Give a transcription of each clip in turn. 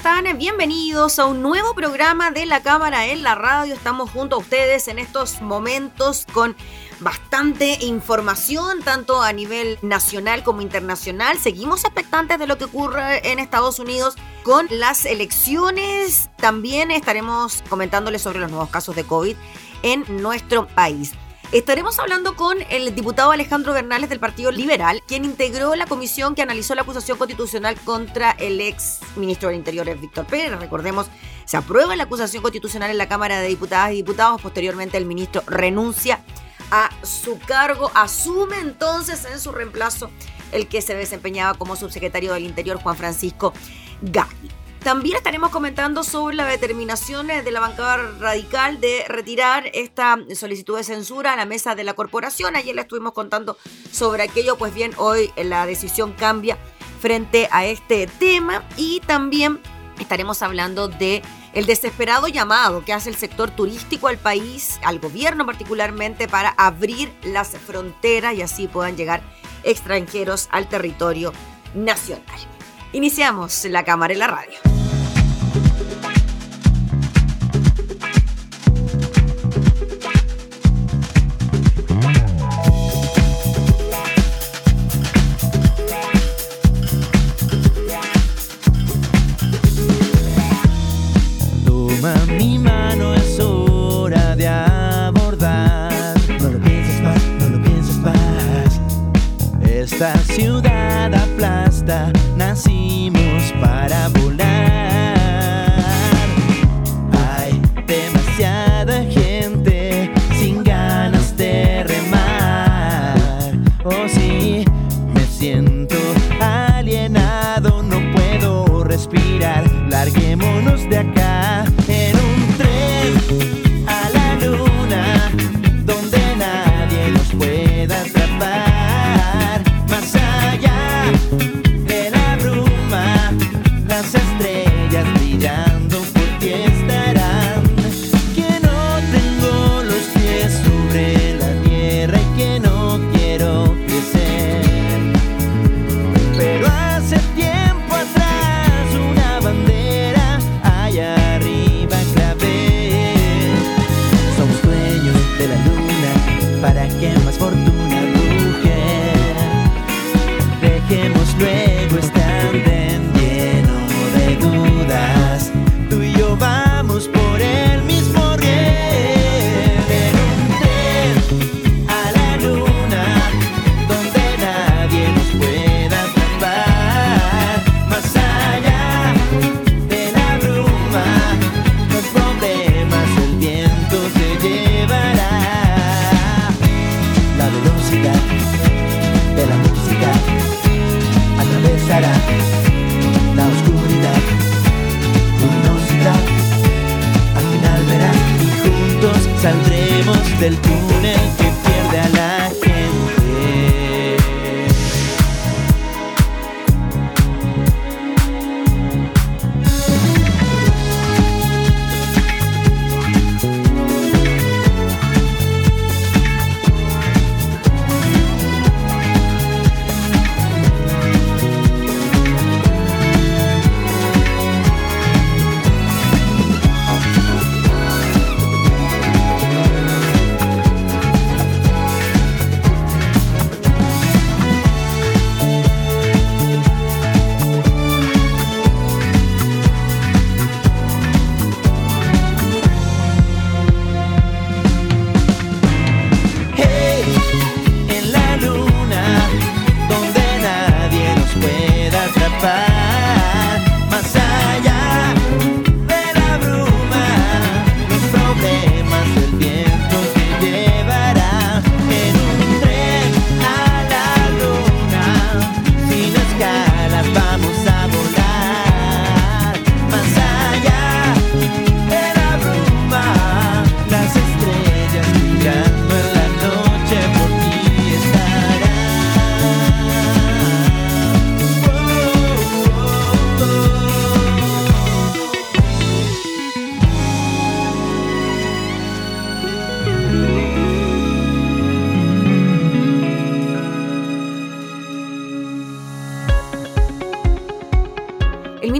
Están? Bienvenidos a un nuevo programa de la Cámara en la Radio. Estamos junto a ustedes en estos momentos con bastante información, tanto a nivel nacional como internacional. Seguimos expectantes de lo que ocurre en Estados Unidos con las elecciones. También estaremos comentándoles sobre los nuevos casos de COVID en nuestro país. Estaremos hablando con el diputado Alejandro Bernales del Partido Liberal, quien integró la comisión que analizó la acusación constitucional contra el ex ministro del Interior, Víctor Pérez. Recordemos, se aprueba la acusación constitucional en la Cámara de Diputadas y Diputados. Posteriormente, el ministro renuncia a su cargo, asume entonces en su reemplazo el que se desempeñaba como subsecretario del Interior, Juan Francisco Gaggi. También estaremos comentando sobre la determinación de la bancada radical de retirar esta solicitud de censura a la mesa de la corporación. Ayer le estuvimos contando sobre aquello, pues bien, hoy la decisión cambia frente a este tema y también estaremos hablando de el desesperado llamado que hace el sector turístico al país, al gobierno particularmente, para abrir las fronteras y así puedan llegar extranjeros al territorio nacional. Iniciamos la cámara en la radio.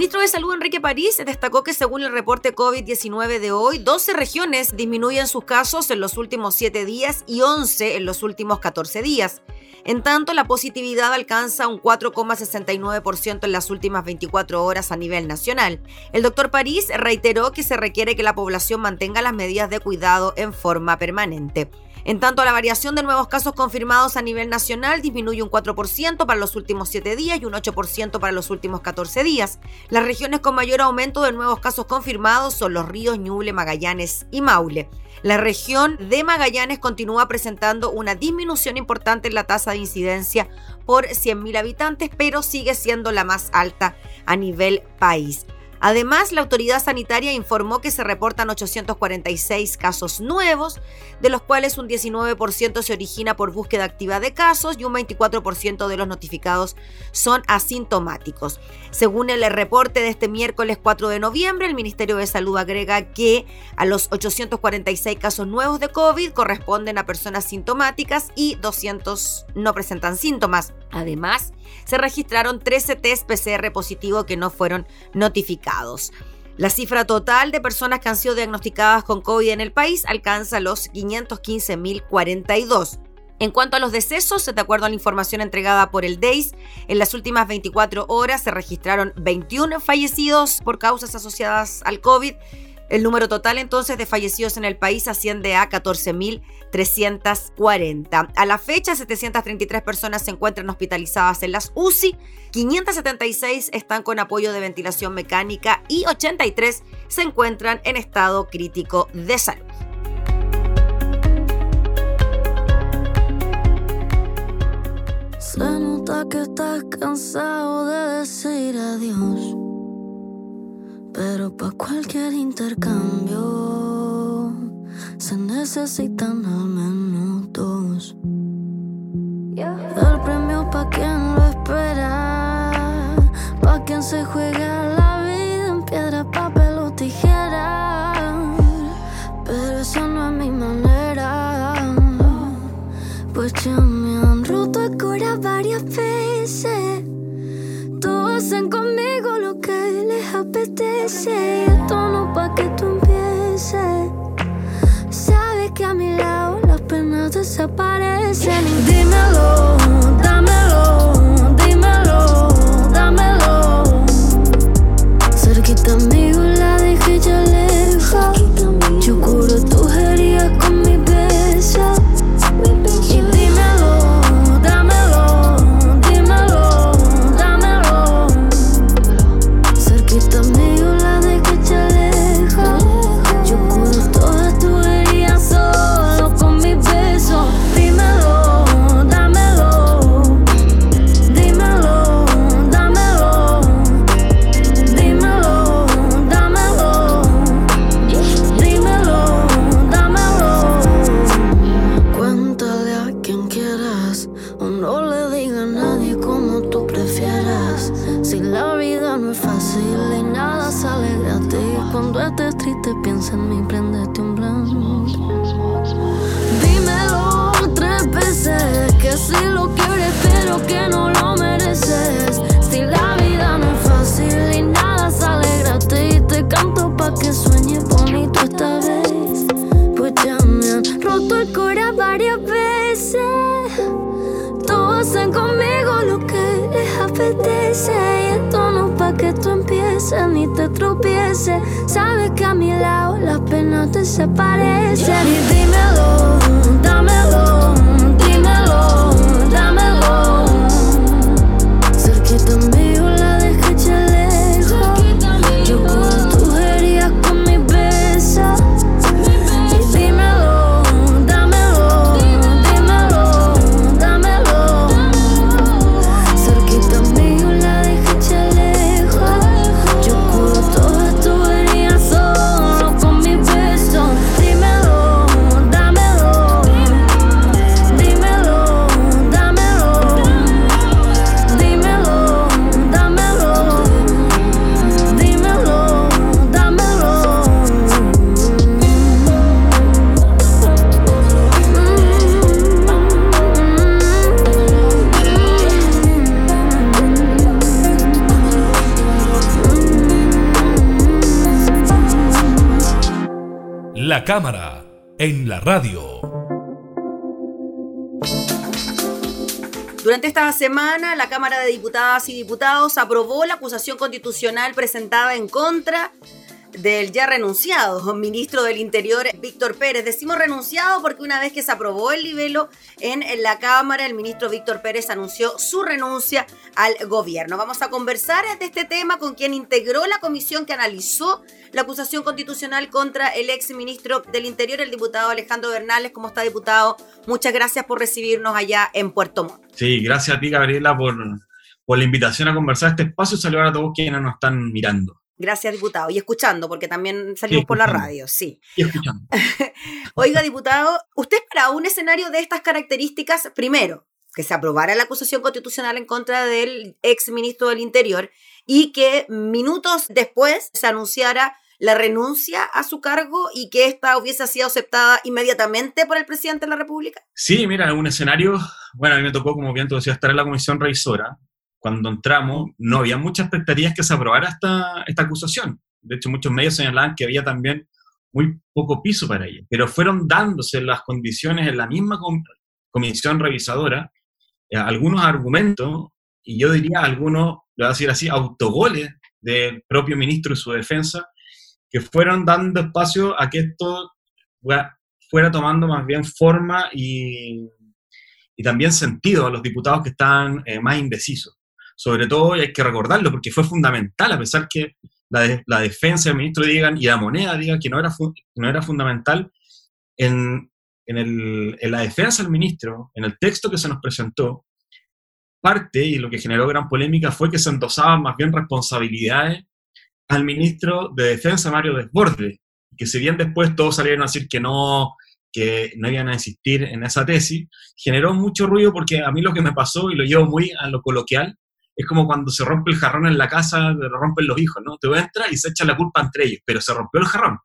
Ministro de Salud, Enrique París, destacó que según el reporte COVID-19 de hoy, 12 regiones disminuyen sus casos en los últimos 7 días y 11 en los últimos 14 días. En tanto, la positividad alcanza un 4,69% en las últimas 24 horas a nivel nacional. El doctor París reiteró que se requiere que la población mantenga las medidas de cuidado en forma permanente. En tanto, la variación de nuevos casos confirmados a nivel nacional disminuye un 4% para los últimos 7 días y un 8% para los últimos 14 días. Las regiones con mayor aumento de nuevos casos confirmados son los ríos Ñuble, Magallanes y Maule. La región de Magallanes continúa presentando una disminución importante en la tasa de incidencia por 100.000 habitantes, pero sigue siendo la más alta a nivel país. Además, la autoridad sanitaria informó que se reportan 846 casos nuevos, de los cuales un 19% se origina por búsqueda activa de casos y un 24% de los notificados son asintomáticos. Según el reporte de este miércoles 4 de noviembre, el Ministerio de Salud agrega que a los 846 casos nuevos de COVID corresponden a personas sintomáticas y 200 no presentan síntomas. Además, se registraron 13 test PCR positivos que no fueron notificados. La cifra total de personas que han sido diagnosticadas con COVID en el país alcanza los 515.042. En cuanto a los decesos, de acuerdo a la información entregada por el DEIS, en las últimas 24 horas se registraron 21 fallecidos por causas asociadas al COVID el número total entonces de fallecidos en el país asciende a 14.340. A la fecha, 733 personas se encuentran hospitalizadas en las UCI, 576 están con apoyo de ventilación mecánica y 83 se encuentran en estado crítico de salud. Se nota que estás cansado de decir adiós pero para cualquier intercambio se necesitan al menos dos. El premio pa' quien lo espera, pa' quien se juega la vida en piedra, papel o tijera. Pero esa no es mi manera, pues ya me han roto el cora varias veces. Hacen conmigo lo que les apetece. Esto no pa' que tú empieces. Sabes que a mi lado ni te tropieces. Sabes que a mi lado las penas desaparecen. Y dímelo. Cámara en la radio. Durante esta semana, la Cámara de Diputadas y Diputados aprobó la acusación constitucional presentada en contra del ya renunciado ministro del Interior, Víctor Pérez. Decimos renunciado porque una vez que se aprobó el libelo en la Cámara, el ministro Víctor Pérez anunció su renuncia al gobierno. Vamos a conversar de este tema con quien integró la comisión que analizó la acusación constitucional contra el ex ministro del Interior, el diputado Alejandro Bernales. ¿Cómo está, diputado? Muchas gracias por recibirnos allá en Puerto Montt. Sí, gracias a ti, Gabriela, por, por la invitación a conversar este espacio y saludar a todos quienes nos están mirando. Gracias, diputado. Y escuchando, porque también salimos por la radio, sí. Y escuchando. Oiga, diputado, usted para un escenario de estas características, primero, que se aprobara la acusación constitucional en contra del ex ministro del Interior y que minutos después se anunciara la renuncia a su cargo y que esta hubiese sido aceptada inmediatamente por el presidente de la República? Sí, mira, un escenario, bueno, a mí me tocó, como bien tú decías, estar en la comisión revisora cuando entramos, no había muchas expectativas que se aprobara esta, esta acusación. De hecho, muchos medios señalaban que había también muy poco piso para ella. Pero fueron dándose las condiciones en la misma comisión revisadora, eh, algunos argumentos, y yo diría algunos, le voy a decir así, autogoles del propio ministro y su defensa, que fueron dando espacio a que esto fuera tomando más bien forma y, y también sentido a los diputados que estaban eh, más indecisos sobre todo, y hay que recordarlo, porque fue fundamental, a pesar que la, defensa del ministro digan y la moneda digan que no era, no era fundamental, en, en, el, en la defensa del ministro, en el texto que se nos presentó, parte, y lo que generó gran polémica, fue que se endosaban más bien responsabilidades al ministro de Defensa, Mario Desborde, que si bien después todos salieron a decir que no, que no iban a insistir en esa tesis, generó mucho ruido porque a mí lo que me pasó, y lo llevo muy a lo coloquial, es como cuando se rompe el jarrón en la casa, lo rompen los hijos, ¿no? Te entra y se echa la culpa entre ellos, pero se rompió el jarrón.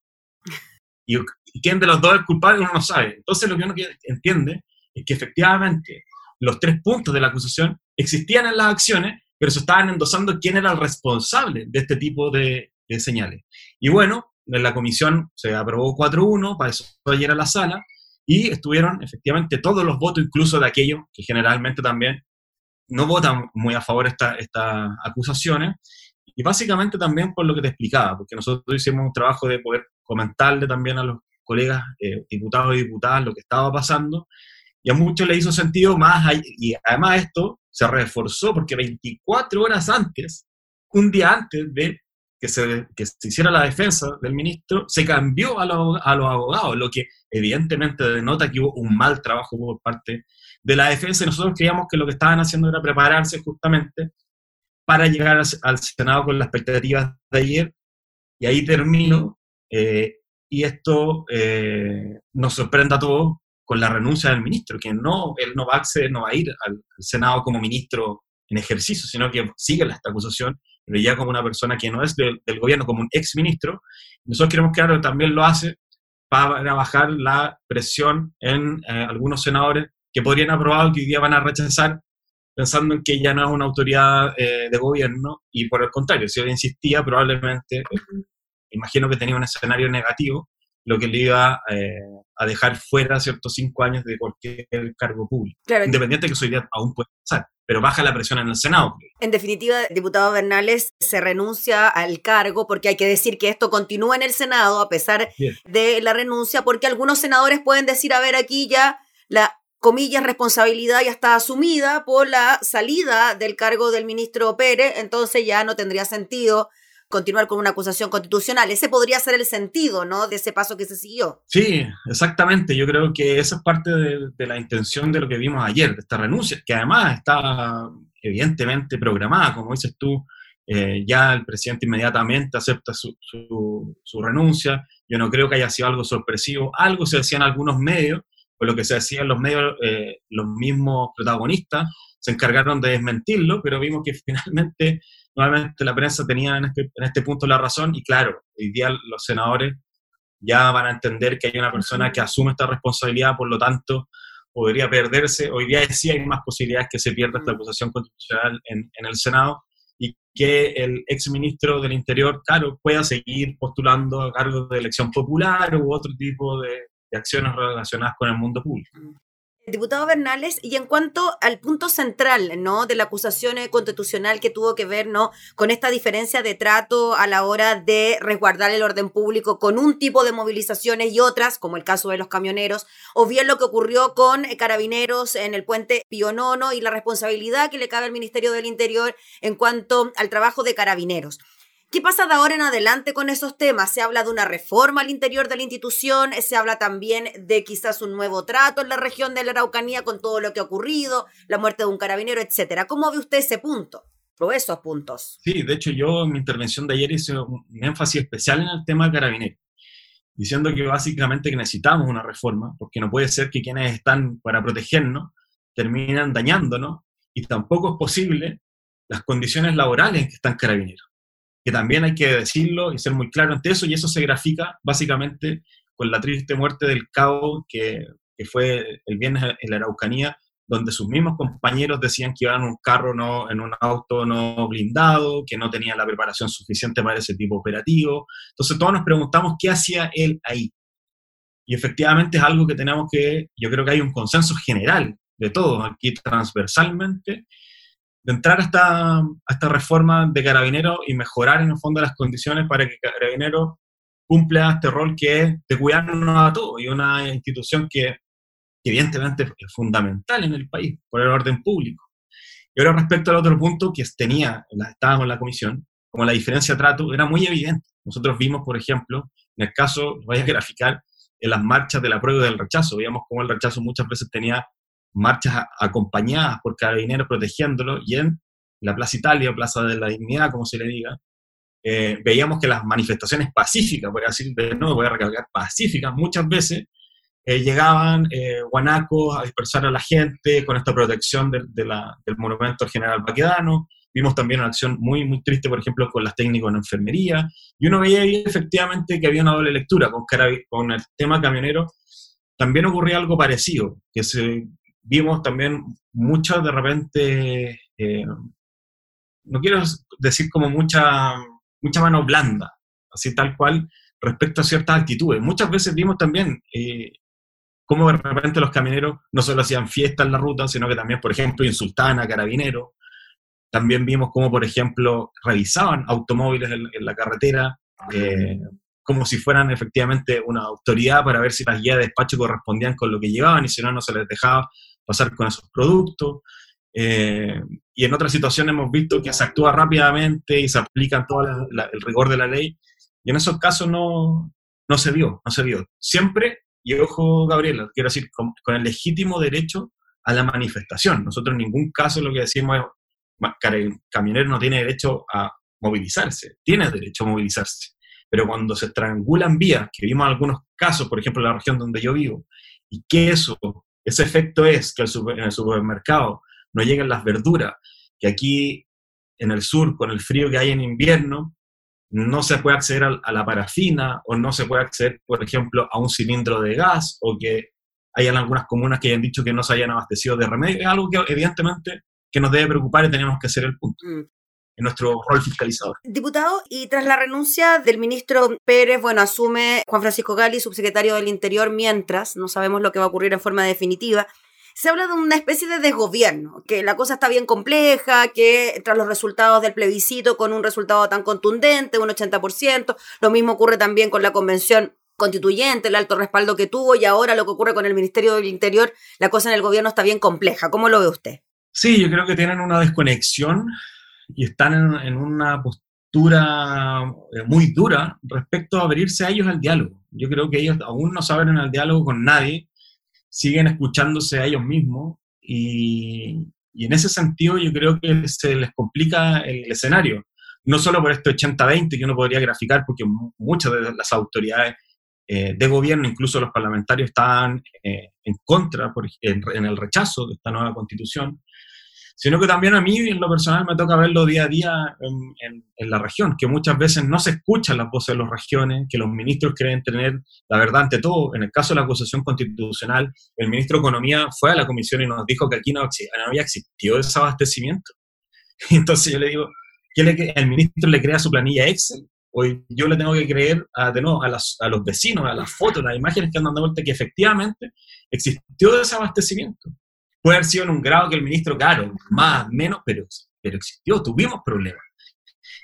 Y, quién de los dos es culpable uno no sabe. Entonces lo que uno entiende es que efectivamente los tres puntos de la acusación existían en las acciones, pero se estaban endosando quién era el responsable de este tipo de, señales. Y bueno, en la comisión se aprobó 4-1, para eso ayer a la sala, y estuvieron efectivamente todos los votos, incluso de aquellos que generalmente también no votan muy a favor estas esta acusaciones, y básicamente también por lo que te explicaba, porque nosotros hicimos un trabajo de poder comentarle también a los colegas eh, diputados y diputadas lo que estaba pasando, y a muchos le hizo sentido más, y además esto se reforzó porque 24 horas antes, un día antes de que se, que se hiciera la defensa del ministro, se cambió a, a los abogados, lo que evidentemente denota que hubo un mal trabajo por parte de la defensa nosotros creíamos que lo que estaban haciendo era prepararse justamente para llegar al, Senado con las expectativas de ayer y ahí termino eh, y esto eh, nos sorprende a todos con la renuncia del ministro, que no, él no va a acceder, a ir al, Senado como ministro en ejercicio, sino que sigue esta acusación, pero ya como una persona que no es del, gobierno, como un ex ministro. Nosotros queremos que ahora también lo hace para bajar la presión en eh, algunos senadores que podrían aprobar que hoy día van a rechazar pensando en que ya no es una autoridad eh, de gobierno y por el contrario, si él insistía probablemente, imagino que tenía un escenario negativo, lo que le iba eh, a dejar fuera ciertos cinco años de cualquier cargo público. Independiente de que su idea aún puede pasar, pero baja la presión en el Senado. En definitiva, diputado Bernales se renuncia al cargo porque hay que decir que esto continúa en el Senado a pesar de la renuncia, porque algunos senadores pueden decir, a ver, aquí ya la comillas, responsabilidad ya está asumida por la salida del cargo del ministro Pérez, entonces ya no tendría sentido continuar con una acusación constitucional. Ese podría ser el sentido, ¿no? De ese paso que se siguió. Sí, exactamente. Yo creo que esa es parte de, la intención de lo que vimos ayer, de esta renuncia, que además está evidentemente programada, como dices tú, eh, ya el presidente inmediatamente acepta su, su, su, renuncia. Yo no creo que haya sido algo sorpresivo. Algo se decía en algunos medios, por lo que se decía en los medios, eh, los mismos protagonistas se encargaron de desmentirlo, pero vimos que finalmente, nuevamente la prensa tenía en este, en este punto la razón y claro, hoy día los senadores ya van a entender que hay una persona que asume esta responsabilidad, por lo tanto, podría perderse. Hoy día sí hay más posibilidades que se pierda esta acusación constitucional en, en el Senado, y que el exministro del Interior, claro, pueda seguir postulando a cargos de elección popular u otro tipo de, acciones relacionadas con el mundo público. Diputado Bernales, y en cuanto al punto central, ¿no? De la acusación constitucional que tuvo que ver, ¿no? Con esta diferencia de trato a la hora de resguardar el orden público con un tipo de movilizaciones y otras, como el caso de los camioneros, o bien lo que ocurrió con eh, carabineros en el puente Pionono y la responsabilidad que le cabe al Ministerio del Interior en cuanto al trabajo de carabineros. ¿Qué pasa de ahora en adelante con esos temas? Se habla de una reforma al interior de la institución, se habla también de quizás un nuevo trato en la región de la Araucanía con todo lo que ha ocurrido, la muerte de un carabinero, etcétera. ¿Cómo ve usted ese punto? O esos puntos. Sí, de hecho yo en mi intervención de ayer hice un énfasis especial en el tema del carabinero, diciendo que básicamente que necesitamos una reforma, porque no puede ser que quienes están para protegernos terminan dañándonos y tampoco es posible las condiciones laborales en que están carabineros que también hay que decirlo y ser muy claro ante eso, y eso se grafica básicamente con la triste muerte del cabo que, que fue el viernes en la Araucanía, donde sus mismos compañeros decían que iban en un carro, no, en un auto no blindado, que no tenía la preparación suficiente para ese tipo operativo. Entonces todos nos preguntamos qué hacía él ahí. Y efectivamente es algo que tenemos que, yo creo que hay un consenso general de todos aquí transversalmente, de entrar a esta, a esta reforma de Carabineros y mejorar en el fondo las condiciones para que Carabineros cumpla este rol que es de cuidarnos a todos y una institución que, evidentemente es fundamental en el país por el orden público. Y ahora respecto al otro punto que tenía, estábamos en la comisión, como la diferencia de trato era muy evidente. Nosotros vimos, por ejemplo, en el caso, voy a graficar, en las marchas de la prueba del rechazo, veíamos cómo el rechazo muchas veces tenía marchas acompañadas por carabineros protegiéndolo, y en la Plaza Italia, Plaza de la Dignidad, como se le diga, eh, veíamos que las manifestaciones pacíficas, voy a decir de nuevo, voy a recalcar, pacíficas, muchas veces eh, llegaban eh, guanacos a dispersar a la gente con esta protección del monumento al general Baquedano. Vimos también una acción muy, muy triste, por ejemplo, con las técnicos en enfermería. Y uno veía efectivamente que había una doble lectura con, con el tema camionero. También ocurría algo parecido, que se vimos también muchas de repente, eh, no quiero decir como mucha, mucha mano blanda, así tal cual, respecto a ciertas actitudes. Muchas veces vimos también eh, cómo de repente los camioneros no solo hacían fiesta en la ruta, sino que también, por ejemplo, insultaban a carabineros. También vimos cómo, por ejemplo, revisaban automóviles en, la carretera, eh, como si fueran efectivamente una autoridad para ver si las guías de despacho correspondían con lo que llevaban y si no, no se les dejaba pasar con esos productos. Eh, y en otras situaciones hemos visto que se actúa rápidamente y se aplica todo el rigor de la ley. Y en esos casos no, no se vio, no se vio. Siempre, y ojo Gabriela, quiero decir, con, el legítimo derecho a la manifestación. Nosotros en ningún caso lo que decimos es, el camionero no tiene derecho a movilizarse, tiene derecho a movilizarse. Pero cuando se estrangulan vías, que vimos algunos casos, por ejemplo en la región donde yo vivo, y que eso ese efecto es que en el supermercado no lleguen las verduras, que aquí en el sur, con el frío que hay en invierno, no se puede acceder a, la parafina o no se puede acceder, por ejemplo, a un cilindro de gas o que hayan algunas comunas que hayan dicho que no se hayan abastecido de remedio. Es algo que evidentemente que nos debe preocupar y tenemos que hacer el punto. En nuestro rol fiscalizador. Diputado, y tras la renuncia del ministro Pérez, bueno, asume Juan Francisco Gali, subsecretario del Interior, mientras no sabemos lo que va a ocurrir en forma definitiva. Se habla de una especie de desgobierno, que la cosa está bien compleja, que tras los resultados del plebiscito, con un resultado tan contundente, un 80%, lo mismo ocurre también con la convención constituyente, el alto respaldo que tuvo, y ahora lo que ocurre con el Ministerio del Interior, la cosa en el gobierno está bien compleja. ¿Cómo lo ve usted? Sí, yo creo que tienen una desconexión y están en, una postura eh, muy dura respecto a abrirse a ellos al diálogo. Yo creo que ellos aún no saben en el diálogo con nadie, siguen escuchándose a ellos mismos y, y en ese sentido yo creo que se les complica el escenario. No solo por este 80-20 que uno podría graficar, porque muchas de las autoridades eh, de gobierno, incluso los parlamentarios, están eh, en contra, por, en, en, el rechazo de esta nueva constitución sino que también a mí en lo personal me toca verlo día a día en, en, la región, que muchas veces no se escuchan las voces de las regiones, que los ministros creen tener la verdad ante todo. En el caso de la acusación constitucional, el ministro de Economía fue a la comisión y nos dijo que aquí no, había existido desabastecimiento. Entonces yo le digo, que el ministro le crea su planilla Excel, o yo le tengo que creer a, de nuevo a, a los vecinos, a las fotos, a las imágenes que andan de vuelta, que efectivamente existió desabastecimiento. Puede haber sido en un grado que el ministro, claro, más, menos, pero, pero existió, tuvimos problemas.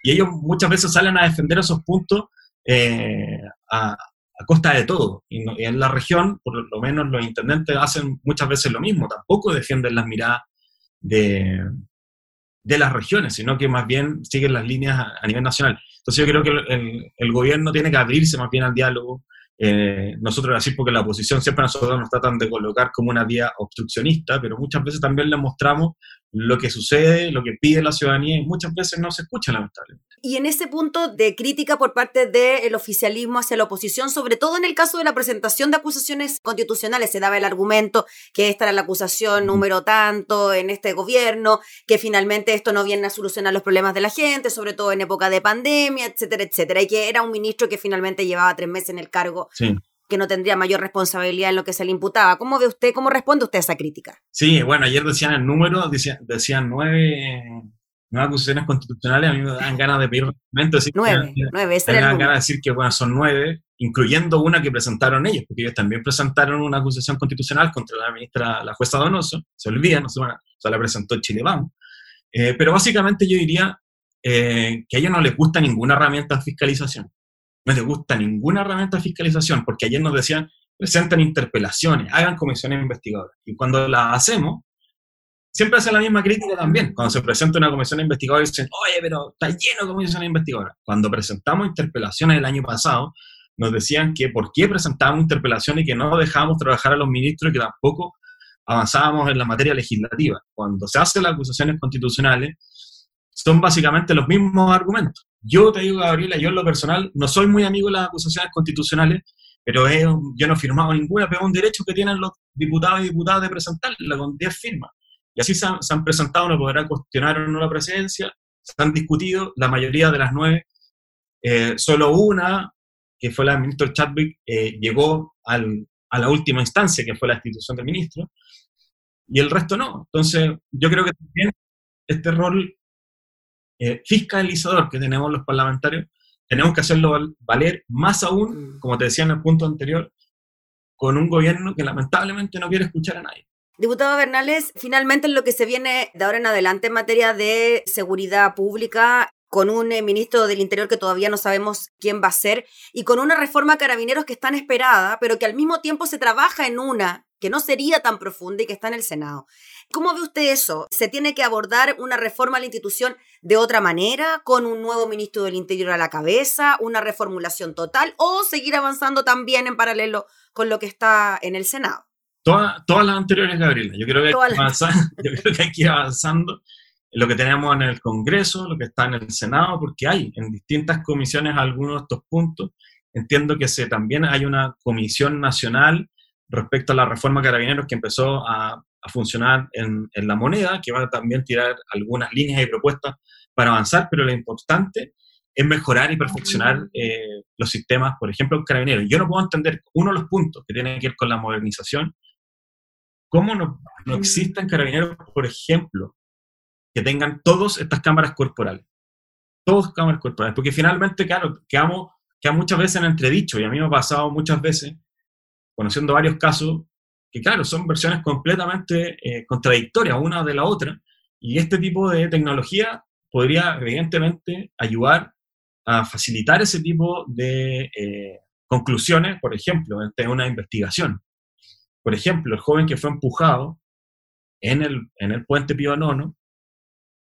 Y ellos muchas veces salen a defender esos puntos eh, a, costa de todo. Y, en la región, por lo menos los intendentes hacen muchas veces lo mismo, tampoco defienden las miradas de, de las regiones, sino que más bien siguen las líneas a, nivel nacional. Entonces yo creo que el, gobierno tiene que abrirse más bien al diálogo, eh, nosotros así porque la oposición siempre nosotros nos tratan de colocar como una vía obstruccionista, pero muchas veces también le mostramos lo que sucede, lo que pide la ciudadanía y muchas veces no se escucha lamentablemente. Y en ese punto de crítica por parte del oficialismo hacia la oposición, sobre todo en el caso de la presentación de acusaciones constitucionales, se daba el argumento que esta era la acusación número tanto en este gobierno, que finalmente esto no viene a solucionar los problemas de la gente, sobre todo en época de pandemia, etcétera, etcétera, y que era un ministro que finalmente llevaba tres meses en el cargo sí que no tendría mayor responsabilidad en lo que se le imputaba. ¿Cómo ve usted, cómo responde usted a esa crítica? Sí, bueno, ayer decían el número, decían, decían nueve, nueve acusaciones constitucionales, a mí me dan ganas de pedir decir nueve, que, nueve, me dan ganas de decir que bueno, son nueve, incluyendo una que presentaron ellos, porque ellos también presentaron una acusación constitucional contra la ministra, la jueza Donoso, se olvidan, no se, van o sea, la presentó Chile Vamos. Eh, pero básicamente yo diría eh, que a ellos no les gusta ninguna herramienta de fiscalización no les gusta ninguna herramienta de fiscalización, porque ayer nos decían, presenten interpelaciones, hagan comisiones investigadoras. Y cuando las hacemos, siempre hacen la misma crítica también. Cuando se presenta una comisión investigadora dicen, oye, pero está lleno de comisiones investigadoras. Cuando presentamos interpelaciones el año pasado, nos decían que por qué presentábamos interpelaciones y que no dejábamos trabajar a los ministros y que tampoco avanzábamos en la materia legislativa. Cuando se hacen las acusaciones constitucionales, son básicamente los mismos argumentos. Yo te digo, Gabriela, yo en lo personal no soy muy amigo de las acusaciones constitucionales, pero yo no he firmado ninguna, pero es un derecho que tienen los diputados y diputadas de presentarla con 10 firmas. Y así se han, presentado, no podrá cuestionar o no la presidencia, se han discutido, la mayoría de las nueve, eh, solo una, que fue la del ministro Chadwick, eh, llegó al, a la última instancia, que fue la institución del ministro, y el resto no. Entonces, yo creo que también este rol eh, fiscalizador que tenemos los parlamentarios, tenemos que hacerlo valer más aún, mm. como te decía en el punto anterior, con un gobierno que lamentablemente no quiere escuchar a nadie. Diputado Bernales, finalmente en lo que se viene de ahora en adelante en materia de seguridad pública, con un eh, ministro del Interior que todavía no sabemos quién va a ser, y con una reforma a carabineros que está esperada, pero que al mismo tiempo se trabaja en una que no sería tan profunda y que está en el Senado. ¿Cómo ve usted eso? ¿Se tiene que abordar una reforma a la institución de otra manera, con un nuevo ministro del Interior a la cabeza, una reformulación total, o seguir avanzando también en paralelo con lo que está en el Senado? todas las anteriores, Gabriela. Yo creo, que hay que yo creo que hay que ir avanzando en lo que tenemos en el Congreso, lo que está en el Senado, porque hay en distintas comisiones algunos de estos puntos. Entiendo que se, también hay una comisión nacional respecto a la reforma carabineros que empezó a, funcionar en, la moneda, que va a también tirar algunas líneas y propuestas para avanzar, pero lo importante es mejorar y perfeccionar eh, los sistemas, por ejemplo, carabineros. Yo no puedo entender uno de los puntos que tiene que ver con la modernización, cómo no, no existen carabineros, por ejemplo, que tengan todas estas cámaras corporales. Todas cámaras corporales, porque finalmente, claro, quedamos, queda muchas veces en entredicho, y a mí me ha pasado muchas veces conociendo varios casos que, claro, son versiones completamente eh, contradictorias una de la otra, y este tipo de tecnología podría, evidentemente, ayudar a facilitar ese tipo de eh, conclusiones, por ejemplo, en una investigación. Por ejemplo, el joven que fue empujado en el, en el puente Pío Nono,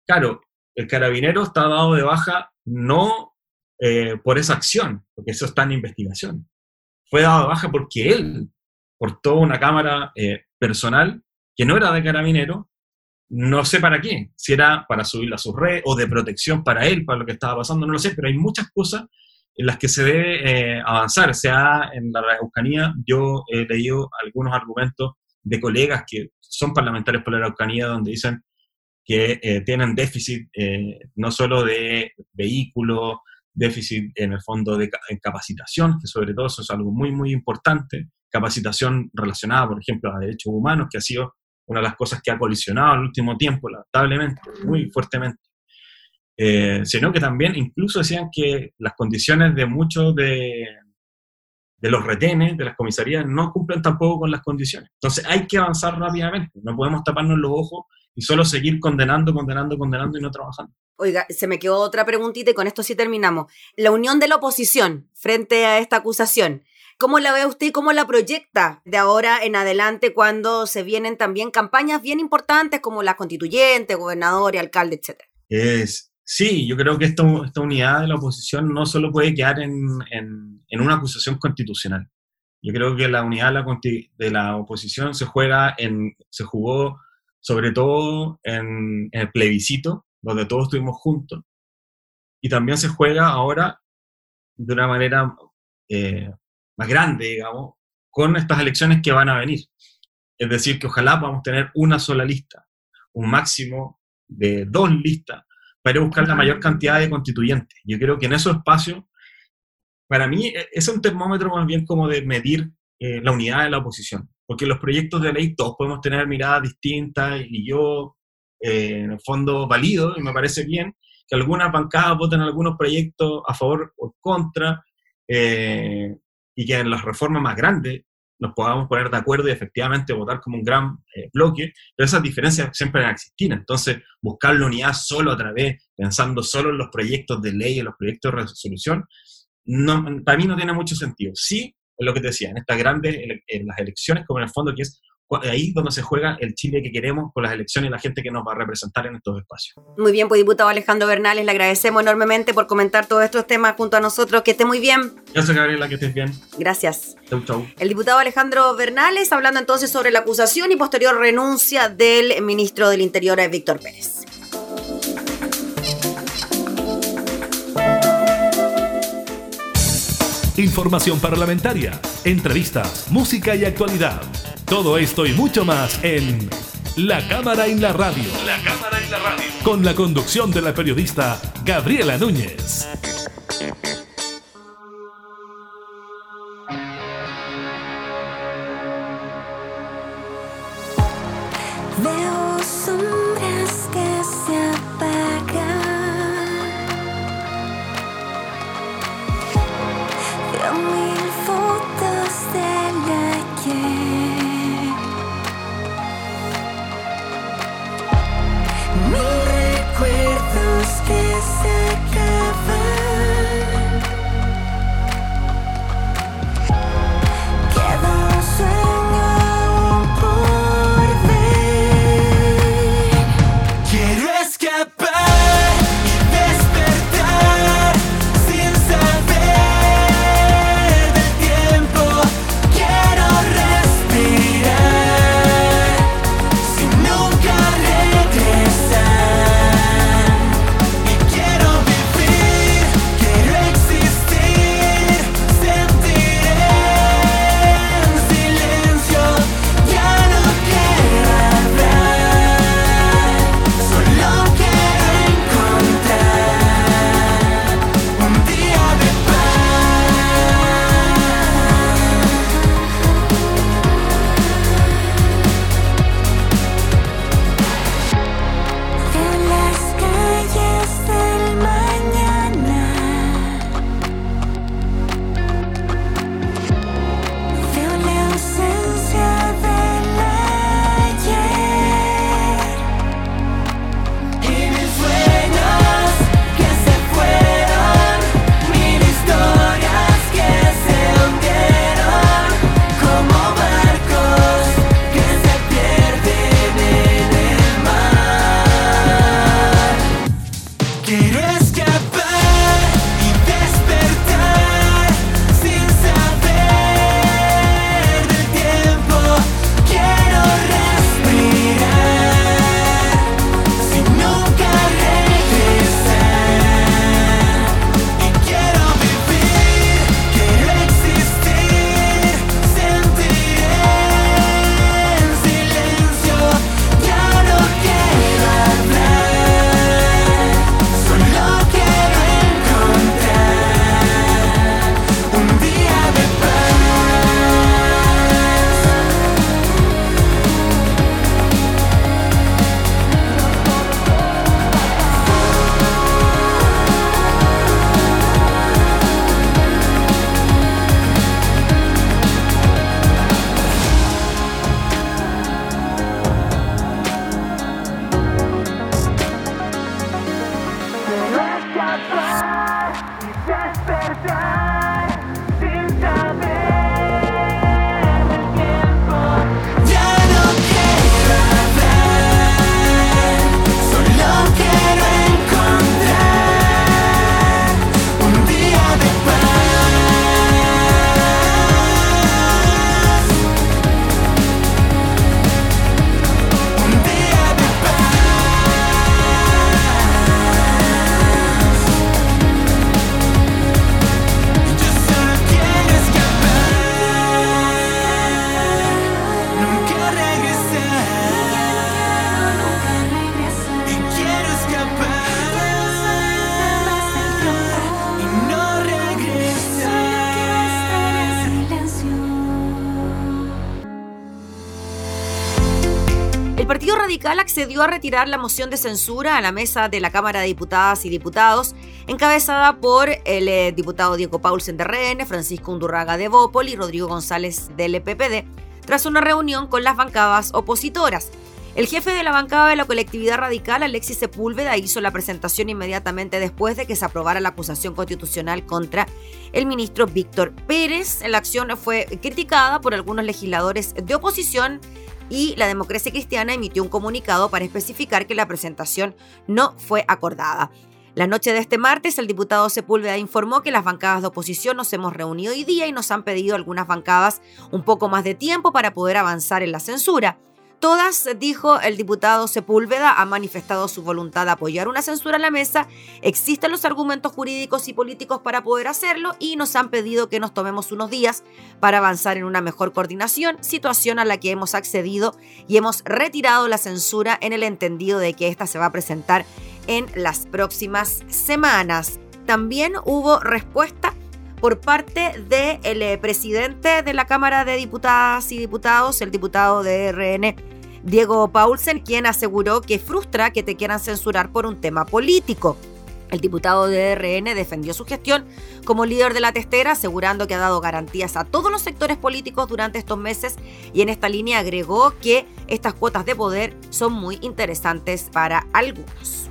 claro, el carabinero está dado de baja no eh, por esa acción, porque eso está en investigación, fue dado de baja porque él portó una cámara eh, personal que no era de carabinero, no sé para qué, si era para subirla a su red o de protección para él, para lo que estaba pasando, no lo sé, pero hay muchas cosas en las que se debe eh, avanzar. O sea, en la Araucanía yo he leído algunos argumentos de colegas que son parlamentarios por la Araucanía donde dicen que eh, tienen déficit no solo de vehículos, déficit en el fondo de capacitación, que sobre todo eso es algo muy, muy importante, capacitación relacionada, por ejemplo, a derechos humanos, que ha sido una de las cosas que ha colisionado en el último tiempo, lamentablemente, muy fuertemente. eh, sino que también incluso decían que las condiciones de muchos de, de los retenes, de las comisarías, no cumplen tampoco con las condiciones. Entonces hay que avanzar rápidamente, no podemos taparnos los ojos y solo seguir condenando, condenando, condenando y no trabajando. Oiga, se me quedó otra preguntita y con esto sí terminamos. La unión de la oposición frente a esta acusación. ¿Cómo la ve usted y cómo la proyecta de ahora en adelante cuando se vienen también campañas bien importantes como la constituyente, gobernador y alcalde, etcétera? Es, sí, yo creo que esta, esta unidad de la oposición no solo puede quedar en, en, una acusación constitucional. Yo creo que la unidad de la, de la oposición se juega en, se jugó sobre todo en el plebiscito, donde todos estuvimos juntos, y también se juega ahora de una manera eh, más grande, digamos, con estas elecciones que van a venir. Es decir, que ojalá podamos tener una sola lista, un máximo de dos listas, para buscar la mayor cantidad de constituyentes. Yo creo que en esos espacios, para mí, e, es un termómetro más bien como de medir eh, la unidad de la oposición. Porque los proyectos de ley todos podemos tener miradas distintas y yo, eh, en el fondo, valido y me parece bien que algunas bancadas voten algunos proyectos a favor o contra, eh, y que en las reformas más grandes nos podamos poner de acuerdo y efectivamente votar como un gran eh, bloque, pero esas diferencias siempre van a existir. Entonces, buscar la unidad solo a través, pensando solo en los proyectos de ley, en los proyectos de resolución, no, para mí no tiene mucho sentido. Sí, es lo que te decía, en estas grandes, en las elecciones, como en el fondo que es ahí donde se juega el Chile que queremos con las elecciones y la gente que nos va a representar en estos espacios. Muy bien, pues diputado Alejandro Bernales, le agradecemos enormemente por comentar todos estos temas junto a nosotros. Que esté muy bien. Gracias, Gabriela, que estés bien. Gracias. Chau, chau. El diputado Alejandro Bernales hablando entonces sobre la acusación y posterior renuncia del ministro del Interior, Víctor Pérez. Información parlamentaria, entrevistas, música y actualidad. Todo esto y mucho más en La Cámara en la Radio. La Cámara en la Radio. Con la conducción de la periodista Gabriela Núñez. Quiero escapar accedió a retirar la moción de censura a la mesa de la Cámara de Diputadas y Diputados, encabezada por el eh, diputado Diego Paulsen de RN, Francisco Undurraga de Bópol y Rodrigo González del EPPD, tras una reunión con las bancadas opositoras. El jefe de la bancada de la colectividad radical, Alexis Sepúlveda, hizo la presentación inmediatamente después de que se aprobara la acusación constitucional contra el ministro Víctor Pérez. La acción fue criticada por algunos legisladores de oposición y la democracia cristiana emitió un comunicado para especificar que la presentación no fue acordada. La noche de este martes, el diputado Sepúlveda informó que las bancadas de oposición nos hemos reunido hoy día y nos han pedido algunas bancadas un poco más de tiempo para poder avanzar en la censura. Todas, dijo el diputado Sepúlveda, ha manifestado su voluntad de apoyar una censura a la mesa. Existen los argumentos jurídicos y políticos para poder hacerlo y nos han pedido que nos tomemos unos días para avanzar en una mejor coordinación, situación a la que hemos accedido y hemos retirado la censura en el entendido de que esta se va a presentar en las próximas semanas. También hubo respuesta por parte del eh, presidente de la Cámara de Diputadas y Diputados, el diputado de RN, Diego Paulsen, quien aseguró que frustra que te quieran censurar por un tema político. El diputado de RN defendió su gestión como líder de la testera, asegurando que ha dado garantías a todos los sectores políticos durante estos meses y en esta línea agregó que estas cuotas de poder son muy interesantes para algunos.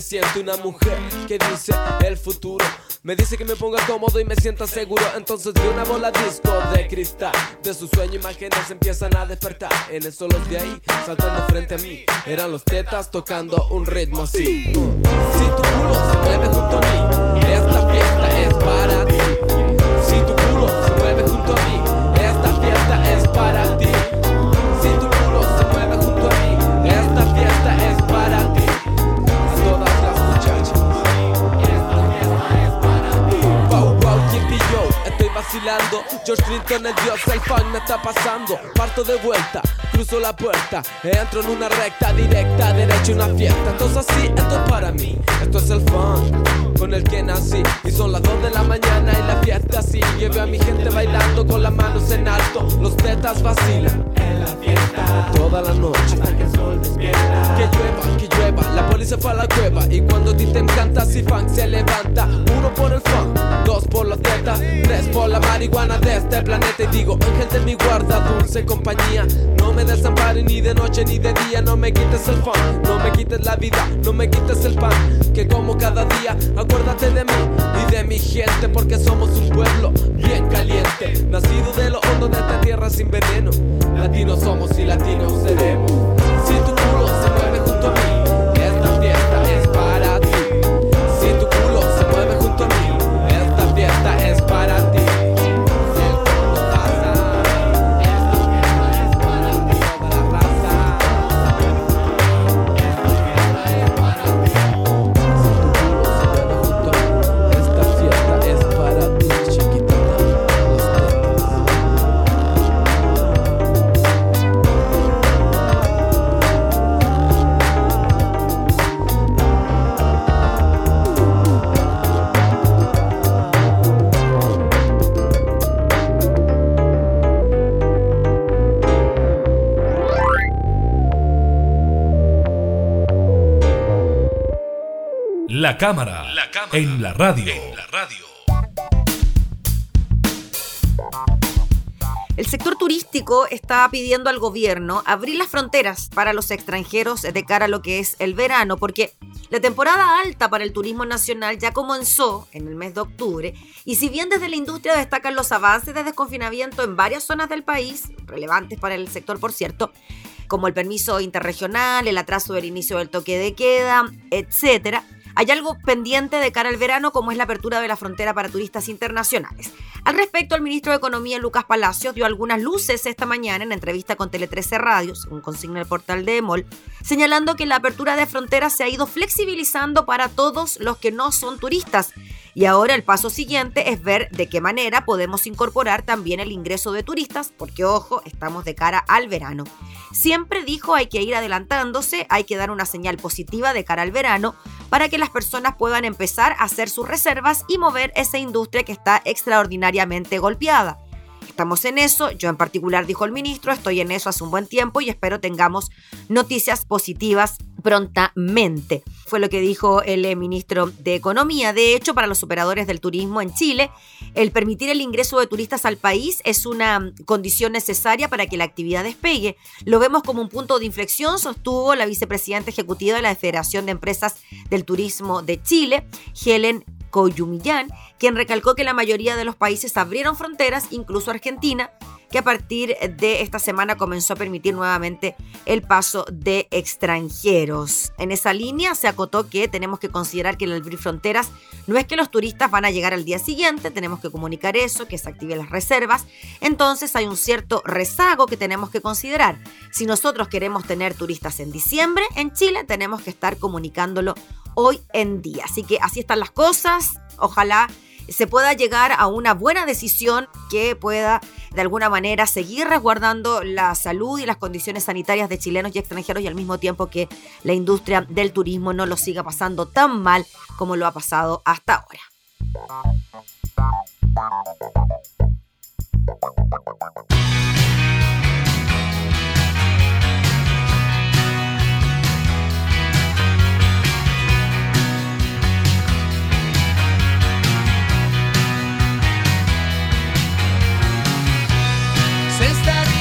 Siento una mujer que dice el futuro. Me dice que me ponga cómodo y me sienta seguro. Entonces vi una bola disco de cristal. De su sueño imágenes empiezan a despertar. En eso los de ahí, saltando frente a mí. Eran los tetas tocando un ritmo así. Si tu culo se mueve junto a mí, esta fiesta es para ti. Si tu culo se mueve junto a mí, esta fiesta es para ti. Vacilando. George Clinton, el dios, el fan me está pasando. Parto de vuelta, cruzo la puerta, entro en una recta directa, derecho una fiesta. Entonces así, esto es para mí, esto es el fun con el que nací. Y son las 2 de la mañana y la fiesta sigue. Veo a mi gente bailando con las manos en alto, los tetas vacilan. La fiesta, toda la noche, hasta que el sol despierta. Que llueva, que llueva, la policía fue a la cueva. Y cuando a ti te encanta, si funk se levanta. Uno por el funk, dos por los tetas, tres por la marihuana de este planeta. Y digo, ángel de mi guarda, dulce compañía. No me desampares ni de noche ni de día. No me quites el funk, no me quites la vida, no me quites el pan. Que como cada día, acuérdate de mí y de mi gente. Porque somos un pueblo bien caliente. Nacido de lo hondo de esta tierra sin veneno. Latinos somos y latinos seremos. Si tu culo se mueve junto La cámara, en la radio. En la radio. El sector turístico está pidiendo al gobierno abrir las fronteras para los extranjeros de cara a lo que es el verano, porque la temporada alta para el turismo nacional ya comenzó en el mes de octubre y si bien desde la industria destacan los avances de desconfinamiento en varias zonas del país, relevantes para el sector por cierto, como el permiso interregional, el atraso del inicio del toque de queda, etcétera, hay algo pendiente de cara al verano como es la apertura de la frontera para turistas internacionales. Al respecto, el ministro de Economía, Lucas Palacios, dio algunas luces esta mañana en entrevista con Tele 13 Radio, según consigna el portal de EMOL, señalando que la apertura de fronteras se ha ido flexibilizando para todos los que no son turistas. Y ahora el paso siguiente es ver de qué manera podemos incorporar también el ingreso de turistas, porque ojo, estamos de cara al verano. Siempre dijo hay que ir adelantándose, hay que dar una señal positiva de cara al verano para que las personas puedan empezar a hacer sus reservas y mover esa industria que está extraordinariamente golpeada. Estamos en eso, yo en particular, dijo el ministro, estoy en eso hace un buen tiempo y espero tengamos noticias positivas prontamente. Fue lo que dijo el eh, ministro de Economía. De hecho, para los operadores del turismo en Chile, el permitir el ingreso de turistas al país es una condición necesaria para que la actividad despegue. Lo vemos como un punto de inflexión, sostuvo la vicepresidenta ejecutiva de la Federación de Empresas del Turismo de Chile, Helen Coyumillán, quien recalcó que la mayoría de los países abrieron fronteras, incluso Argentina, que a partir de esta semana comenzó a permitir nuevamente el paso de extranjeros. En esa línea se acotó que tenemos que considerar que el abrir fronteras no es que los turistas van a llegar al día siguiente, tenemos que comunicar eso, que se activen las reservas. Entonces hay un cierto rezago que tenemos que considerar. Si nosotros queremos tener turistas en diciembre en Chile, tenemos que estar comunicándolo hoy en día. Así que así están las cosas. Ojalá se pueda llegar a una buena decisión que pueda de alguna manera seguir resguardando la salud y las condiciones sanitarias de chilenos y extranjeros y al mismo tiempo que la industria del turismo no lo siga pasando tan mal como lo ha pasado hasta ahora. since that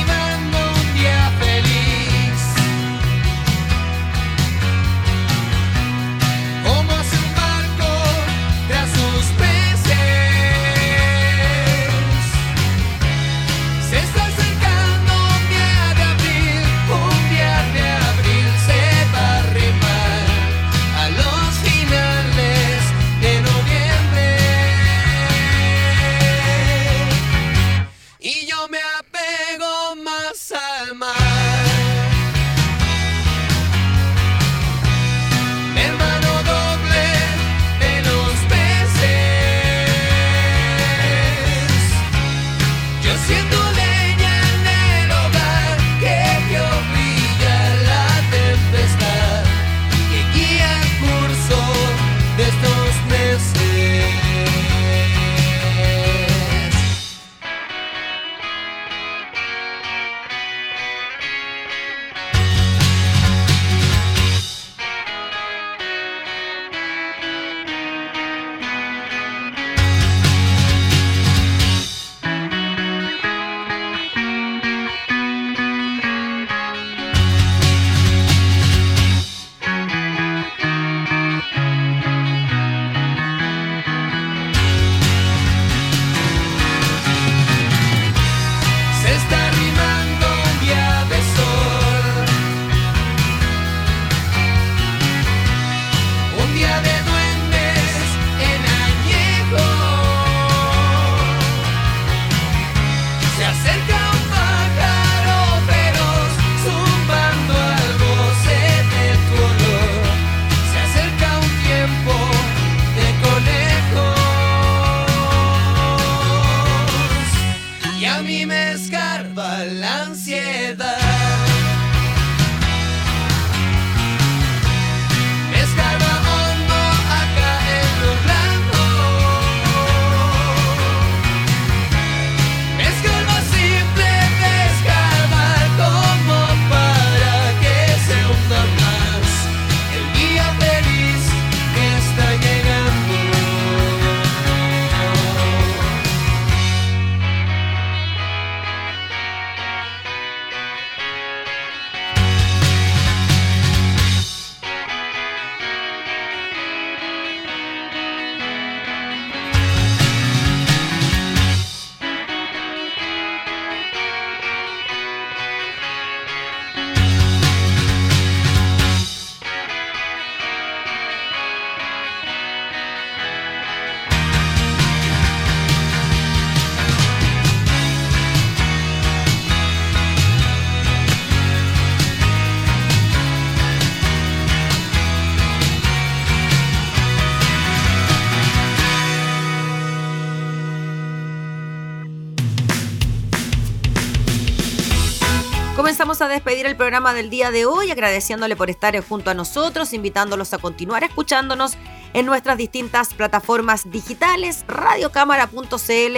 a despedir el programa del día de hoy agradeciéndole por estar junto a nosotros, invitándolos a continuar escuchándonos en nuestras distintas plataformas digitales, radiocámara.cl,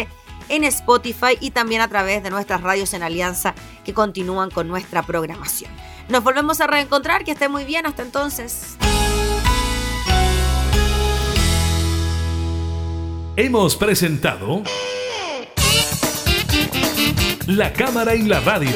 en Spotify y también a través de nuestras radios en alianza que continúan con nuestra programación. Nos volvemos a reencontrar, que esté muy bien, hasta entonces. Hemos presentado La Cámara y la Radio,